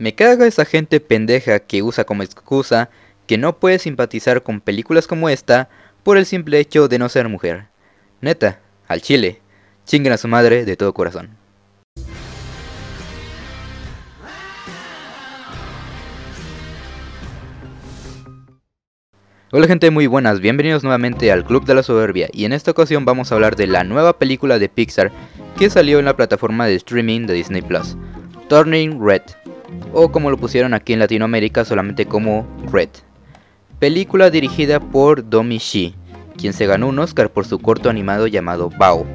Me caga esa gente pendeja que usa como excusa que no puede simpatizar con películas como esta por el simple hecho de no ser mujer. Neta, al chile, chinguen a su madre de todo corazón. Hola gente muy buenas, bienvenidos nuevamente al Club de la Soberbia y en esta ocasión vamos a hablar de la nueva película de Pixar que salió en la plataforma de streaming de Disney Plus, Turning Red, o como lo pusieron aquí en Latinoamérica solamente como Red. Película dirigida por Domi Shi, quien se ganó un Oscar por su corto animado llamado Bao.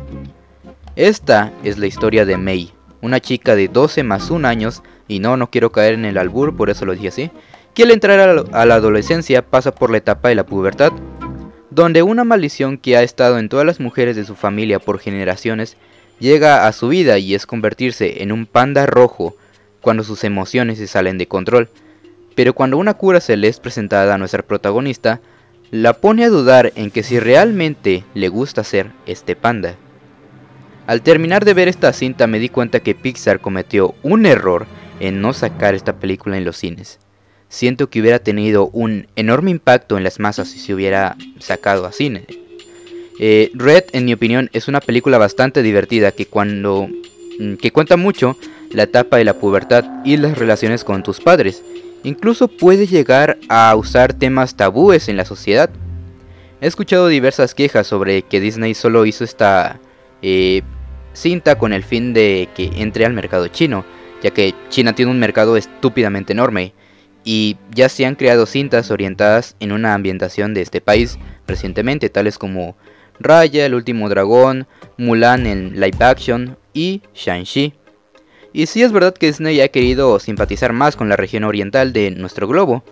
Esta es la historia de Mei, una chica de 12 más 1 años, y no, no quiero caer en el albur, por eso lo dije así, que al entrar a la adolescencia pasa por la etapa de la pubertad, donde una maldición que ha estado en todas las mujeres de su familia por generaciones llega a su vida y es convertirse en un panda rojo cuando sus emociones se salen de control. Pero cuando una cura se le es presentada a nuestra protagonista, la pone a dudar en que si realmente le gusta ser este panda. Al terminar de ver esta cinta me di cuenta que Pixar cometió un error en no sacar esta película en los cines siento que hubiera tenido un enorme impacto en las masas si se hubiera sacado a cine. Eh, Red, en mi opinión, es una película bastante divertida que cuando mm, que cuenta mucho la etapa de la pubertad y las relaciones con tus padres. Incluso puede llegar a usar temas tabúes en la sociedad. He escuchado diversas quejas sobre que Disney solo hizo esta eh, cinta con el fin de que entre al mercado chino, ya que China tiene un mercado estúpidamente enorme y ya se han creado cintas orientadas en una ambientación de este país recientemente, tales como Raya, El último dragón, Mulan en live action y Shang-Chi. Y sí es verdad que Disney ha querido simpatizar más con la región oriental de nuestro globo,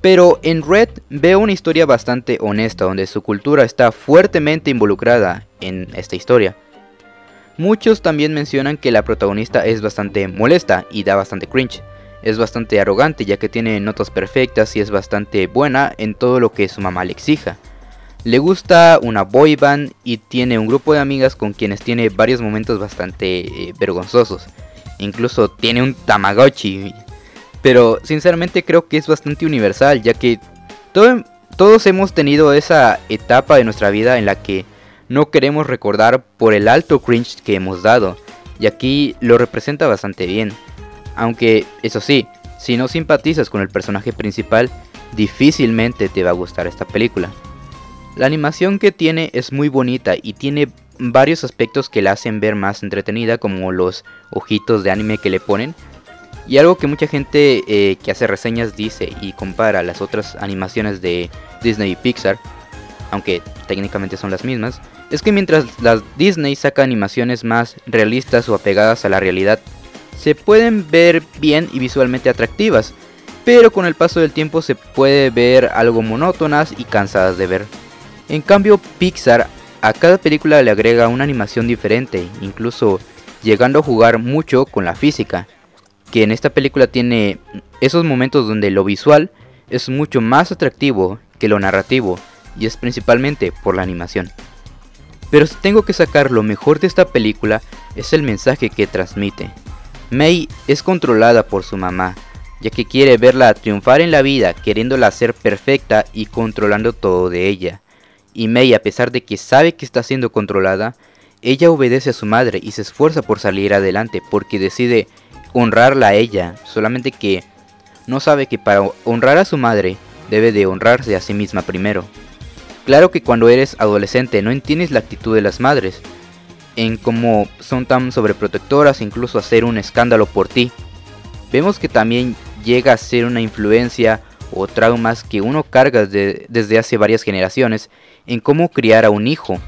pero en Red veo una historia bastante honesta donde su cultura está fuertemente involucrada en esta historia. Muchos también mencionan que la protagonista es bastante molesta y da bastante cringe, es bastante arrogante ya que tiene notas perfectas y es bastante buena en todo lo que su mamá le exija. Le gusta una boy band y tiene un grupo de amigas con quienes tiene varios momentos bastante eh, vergonzosos. Incluso tiene un Tamagotchi. Pero sinceramente creo que es bastante universal ya que todos hemos tenido esa etapa de nuestra vida en la que no queremos recordar por el alto cringe que hemos dado. Y aquí lo representa bastante bien. Aunque, eso sí, si no simpatizas con el personaje principal, difícilmente te va a gustar esta película. La animación que tiene es muy bonita y tiene varios aspectos que la hacen ver más entretenida, como los ojitos de anime que le ponen. Y algo que mucha gente eh, que hace reseñas dice y compara las otras animaciones de Disney y Pixar, aunque técnicamente son las mismas, es que mientras las Disney saca animaciones más realistas o apegadas a la realidad, se pueden ver bien y visualmente atractivas, pero con el paso del tiempo se puede ver algo monótonas y cansadas de ver. En cambio, Pixar a cada película le agrega una animación diferente, incluso llegando a jugar mucho con la física, que en esta película tiene esos momentos donde lo visual es mucho más atractivo que lo narrativo, y es principalmente por la animación. Pero si tengo que sacar lo mejor de esta película es el mensaje que transmite, Mei es controlada por su mamá, ya que quiere verla triunfar en la vida, queriéndola hacer perfecta y controlando todo de ella. Y Mei, a pesar de que sabe que está siendo controlada, ella obedece a su madre y se esfuerza por salir adelante porque decide honrarla a ella, solamente que no sabe que para honrar a su madre debe de honrarse a sí misma primero. Claro que cuando eres adolescente no entiendes la actitud de las madres, en cómo son tan sobreprotectoras, incluso hacer un escándalo por ti. Vemos que también llega a ser una influencia traumas que uno carga desde hace varias generaciones en cómo criar a un hijo.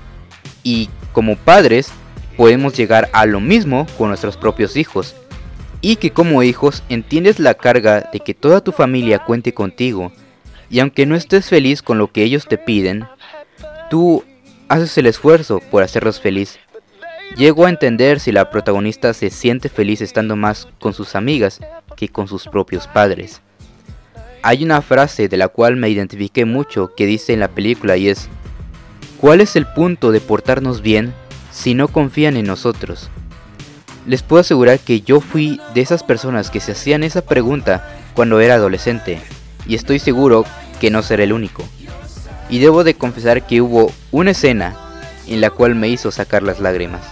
Y como padres podemos llegar a lo mismo con nuestros propios hijos. Y que como hijos entiendes la carga de que toda tu familia cuente contigo. Y aunque no estés feliz con lo que ellos te piden, tú haces el esfuerzo por hacerlos feliz. Llego a entender si la protagonista se siente feliz estando más con sus amigas que con sus propios padres. Hay una frase de la cual me identifiqué mucho que dice en la película y es, ¿cuál es el punto de portarnos bien si no confían en nosotros? Les puedo asegurar que yo fui de esas personas que se hacían esa pregunta cuando era adolescente, y estoy seguro que no seré el único. Y debo de confesar que hubo una escena en la cual me hizo sacar las lágrimas.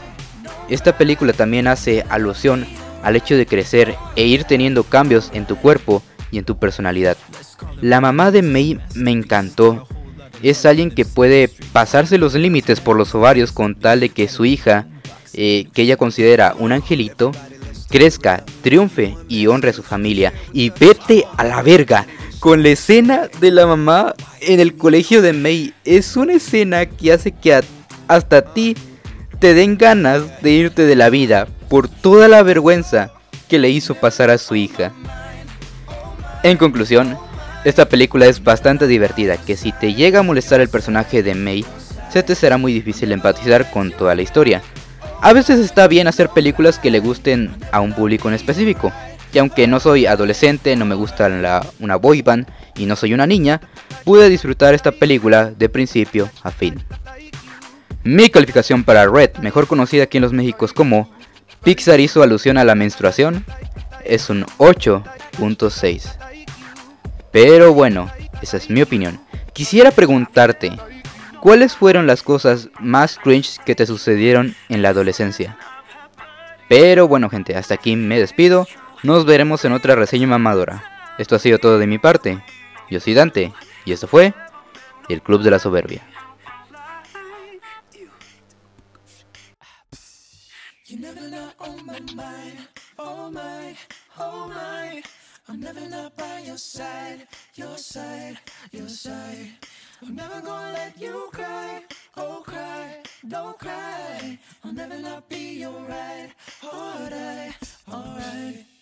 Esta película también hace alusión al hecho de crecer e ir teniendo cambios en tu cuerpo y en tu personalidad. La mamá de May me encantó. Es alguien que puede pasarse los límites por los ovarios con tal de que su hija, eh, que ella considera un angelito, crezca, triunfe y honre a su familia. Y vete a la verga con la escena de la mamá en el colegio de May. Es una escena que hace que hasta a ti te den ganas de irte de la vida por toda la vergüenza que le hizo pasar a su hija. En conclusión, esta película es bastante divertida, que si te llega a molestar el personaje de May, se te será muy difícil empatizar con toda la historia. A veces está bien hacer películas que le gusten a un público en específico, y aunque no soy adolescente, no me gusta la, una boy band y no soy una niña, pude disfrutar esta película de principio a fin. Mi calificación para Red, mejor conocida aquí en los Méxicos como Pixar hizo alusión a la menstruación, es un 8.6. Pero bueno, esa es mi opinión. Quisiera preguntarte, ¿cuáles fueron las cosas más cringe que te sucedieron en la adolescencia? Pero bueno gente, hasta aquí me despido. Nos veremos en otra reseña mamadora. Esto ha sido todo de mi parte. Yo soy Dante y esto fue el Club de la Soberbia. Your side. I'm never gonna let you cry, oh cry, don't cry. I'll never not be your right, alright, alright.